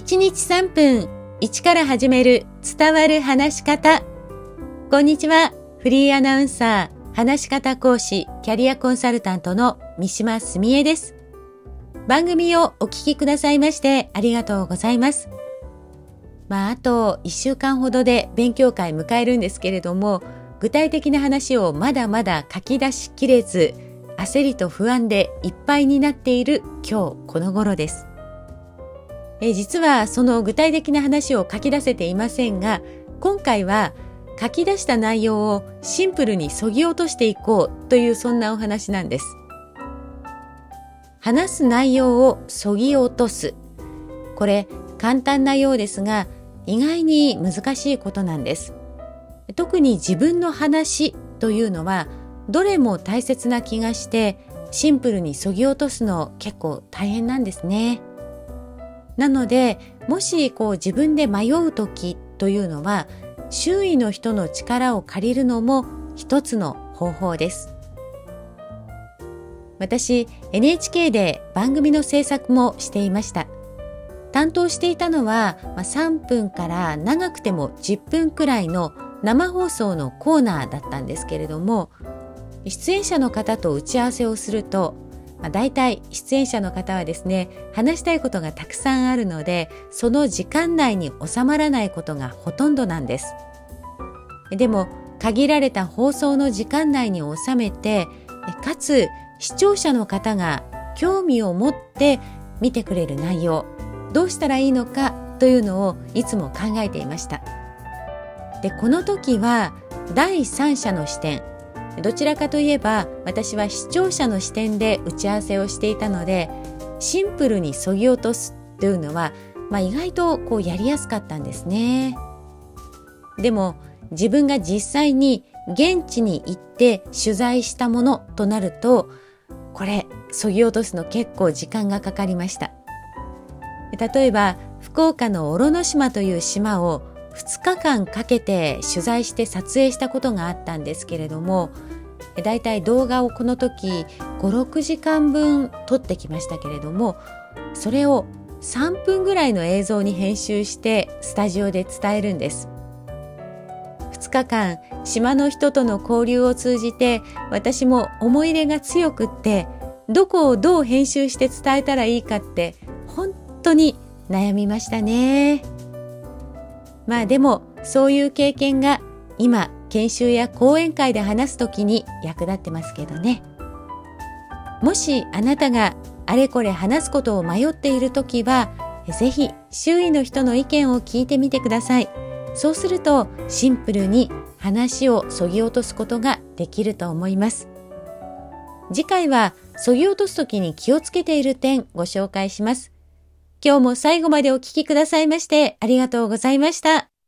1日3分1から始める伝わる話し方。こんにちは。フリーアナウンサー、話し方講師、キャリアコンサルタントの三島澄江です。番組をお聞きくださいましてありがとうございます。まあ、あと1週間ほどで勉強会迎えるんですけれども、具体的な話をまだまだ書き出しきれず、焦りと不安でいっぱいになっている今日この頃です。え実はその具体的な話を書き出せていませんが、今回は書き出した内容をシンプルにそぎ落としていこうというそんなお話なんです。話す内容をそぎ落とす。これ簡単なようですが、意外に難しいことなんです。特に自分の話というのはどれも大切な気がしてシンプルにそぎ落とすの結構大変なんですね。なのでもしこう自分で迷う時というのは周囲の人の力を借りるのも一つの方法です。私 NHK で番組の制作もしていました。担当していたのは3分から長くても10分くらいの生放送のコーナーだったんですけれども出演者の方と打ち合わせをすると、まあ、大体出演者の方はですね話したいことがたくさんあるのでその時間内に収まらないことがほとんどなんです。でも限られた放送の時間内に収めてかつ視聴者の方が興味を持って見てくれる内容どうしたらいいのかというのをいつも考えていました。でこの時は第三者の視点どちらかといえば私は視聴者の視点で打ち合わせをしていたのでシンプルにそぎ落とすというのは、まあ、意外とこうやりやすかったんですね。でも自分が実際に現地に行って取材したものとなるとこれそぎ落とすの結構時間がかかりました例えば福岡の小呂島という島を2日間かけて取材して撮影したことがあったんですけれどもだいたい動画をこの時56時間分撮ってきましたけれどもそれを3分ぐらいの映像に編集してスタジオで伝えるんです2日間島の人との交流を通じて私も思い入れが強くってどこをどう編集して伝えたらいいかって本当に悩みましたね。まあでもそういう経験が今研修や講演会で話す時に役立ってますけどね。もしあなたがあれこれ話すことを迷っている時はぜひ周囲の人の意見を聞いてみてください。そうするとシンプルに話をそぎ落とすことができると思います。次回はそぎ落とす時に気をつけている点ご紹介します。今日も最後までお聴きくださいましてありがとうございました。